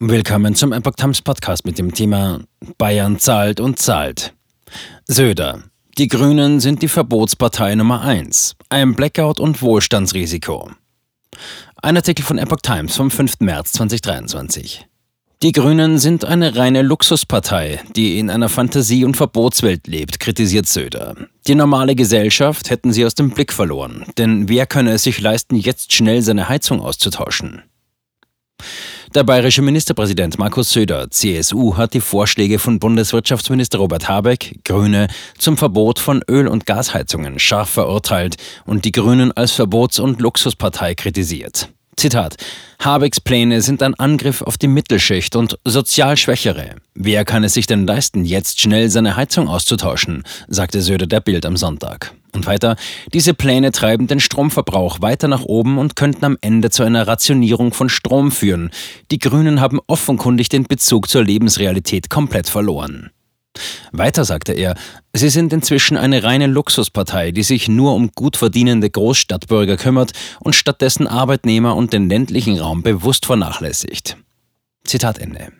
Willkommen zum Epoch Times Podcast mit dem Thema Bayern zahlt und zahlt. Söder. Die Grünen sind die Verbotspartei Nummer 1. Ein Blackout und Wohlstandsrisiko. Ein Artikel von Epoch Times vom 5. März 2023. Die Grünen sind eine reine Luxuspartei, die in einer Fantasie- und Verbotswelt lebt, kritisiert Söder. Die normale Gesellschaft hätten sie aus dem Blick verloren, denn wer könne es sich leisten, jetzt schnell seine Heizung auszutauschen? Der bayerische Ministerpräsident Markus Söder, CSU, hat die Vorschläge von Bundeswirtschaftsminister Robert Habeck, Grüne, zum Verbot von Öl- und Gasheizungen scharf verurteilt und die Grünen als Verbots- und Luxuspartei kritisiert. Zitat: Habecks Pläne sind ein Angriff auf die Mittelschicht und sozial Schwächere. Wer kann es sich denn leisten, jetzt schnell seine Heizung auszutauschen? sagte Söder der Bild am Sonntag. Und weiter, diese Pläne treiben den Stromverbrauch weiter nach oben und könnten am Ende zu einer Rationierung von Strom führen. Die Grünen haben offenkundig den Bezug zur Lebensrealität komplett verloren. Weiter sagte er, sie sind inzwischen eine reine Luxuspartei, die sich nur um gut verdienende Großstadtbürger kümmert und stattdessen Arbeitnehmer und den ländlichen Raum bewusst vernachlässigt. Zitat Ende.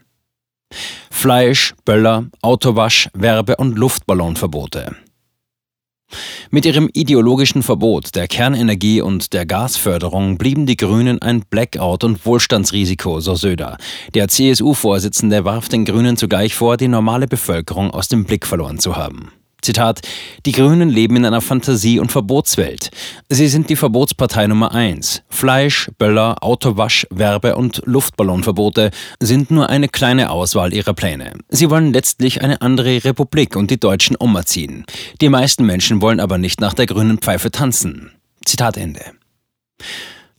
Fleisch, Böller, Autowasch, Werbe- und Luftballonverbote. Mit ihrem ideologischen Verbot der Kernenergie und der Gasförderung blieben die Grünen ein Blackout und Wohlstandsrisiko, so Söder. Der CSU-Vorsitzende warf den Grünen zugleich vor, die normale Bevölkerung aus dem Blick verloren zu haben. Zitat, die Grünen leben in einer Fantasie- und Verbotswelt. Sie sind die Verbotspartei Nummer eins. Fleisch, Böller, Autowasch, Werbe- und Luftballonverbote sind nur eine kleine Auswahl ihrer Pläne. Sie wollen letztlich eine andere Republik und die Deutschen umerziehen. Die meisten Menschen wollen aber nicht nach der grünen Pfeife tanzen. Zitat Ende.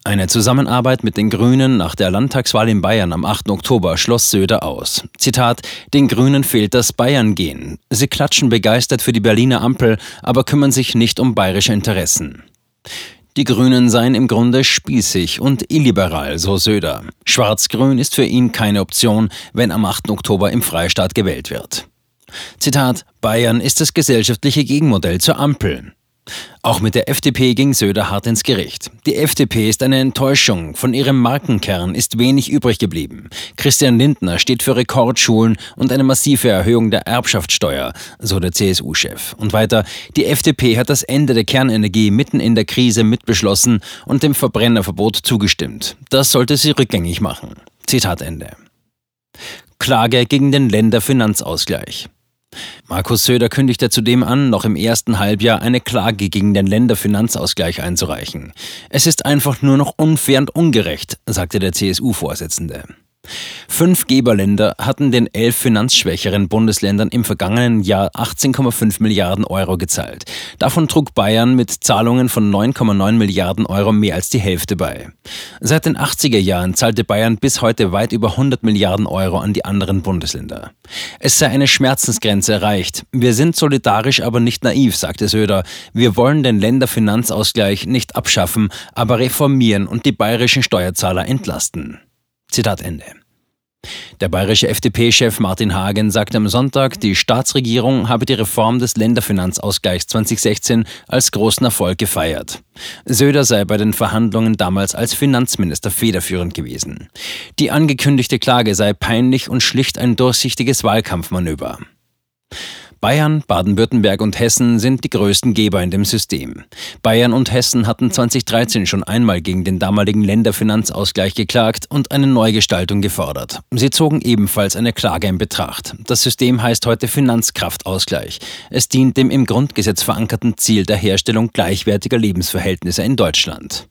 Eine Zusammenarbeit mit den Grünen nach der Landtagswahl in Bayern am 8. Oktober schloss Söder aus. Zitat: Den Grünen fehlt das Bayern-Gehen. Sie klatschen begeistert für die Berliner Ampel, aber kümmern sich nicht um bayerische Interessen. Die Grünen seien im Grunde spießig und illiberal, so Söder. Schwarz-Grün ist für ihn keine Option, wenn am 8. Oktober im Freistaat gewählt wird. Zitat: Bayern ist das gesellschaftliche Gegenmodell zur Ampel. Auch mit der FDP ging Söder hart ins Gericht. Die FDP ist eine Enttäuschung. Von ihrem Markenkern ist wenig übrig geblieben. Christian Lindner steht für Rekordschulen und eine massive Erhöhung der Erbschaftssteuer, so der CSU-Chef. Und weiter, die FDP hat das Ende der Kernenergie mitten in der Krise mitbeschlossen und dem Verbrennerverbot zugestimmt. Das sollte sie rückgängig machen. Zitat Ende. Klage gegen den Länderfinanzausgleich. Markus Söder kündigte zudem an, noch im ersten Halbjahr eine Klage gegen den Länderfinanzausgleich einzureichen. Es ist einfach nur noch unfair und ungerecht, sagte der CSU-Vorsitzende. Fünf Geberländer hatten den elf finanzschwächeren Bundesländern im vergangenen Jahr 18,5 Milliarden Euro gezahlt. Davon trug Bayern mit Zahlungen von 9,9 Milliarden Euro mehr als die Hälfte bei. Seit den 80er Jahren zahlte Bayern bis heute weit über 100 Milliarden Euro an die anderen Bundesländer. Es sei eine Schmerzensgrenze erreicht. Wir sind solidarisch, aber nicht naiv, sagte Söder. Wir wollen den Länderfinanzausgleich nicht abschaffen, aber reformieren und die bayerischen Steuerzahler entlasten. Zitat Ende. Der bayerische FDP-Chef Martin Hagen sagte am Sonntag, die Staatsregierung habe die Reform des Länderfinanzausgleichs 2016 als großen Erfolg gefeiert. Söder sei bei den Verhandlungen damals als Finanzminister federführend gewesen. Die angekündigte Klage sei peinlich und schlicht ein durchsichtiges Wahlkampfmanöver. Bayern, Baden-Württemberg und Hessen sind die größten Geber in dem System. Bayern und Hessen hatten 2013 schon einmal gegen den damaligen Länderfinanzausgleich geklagt und eine Neugestaltung gefordert. Sie zogen ebenfalls eine Klage in Betracht. Das System heißt heute Finanzkraftausgleich. Es dient dem im Grundgesetz verankerten Ziel der Herstellung gleichwertiger Lebensverhältnisse in Deutschland.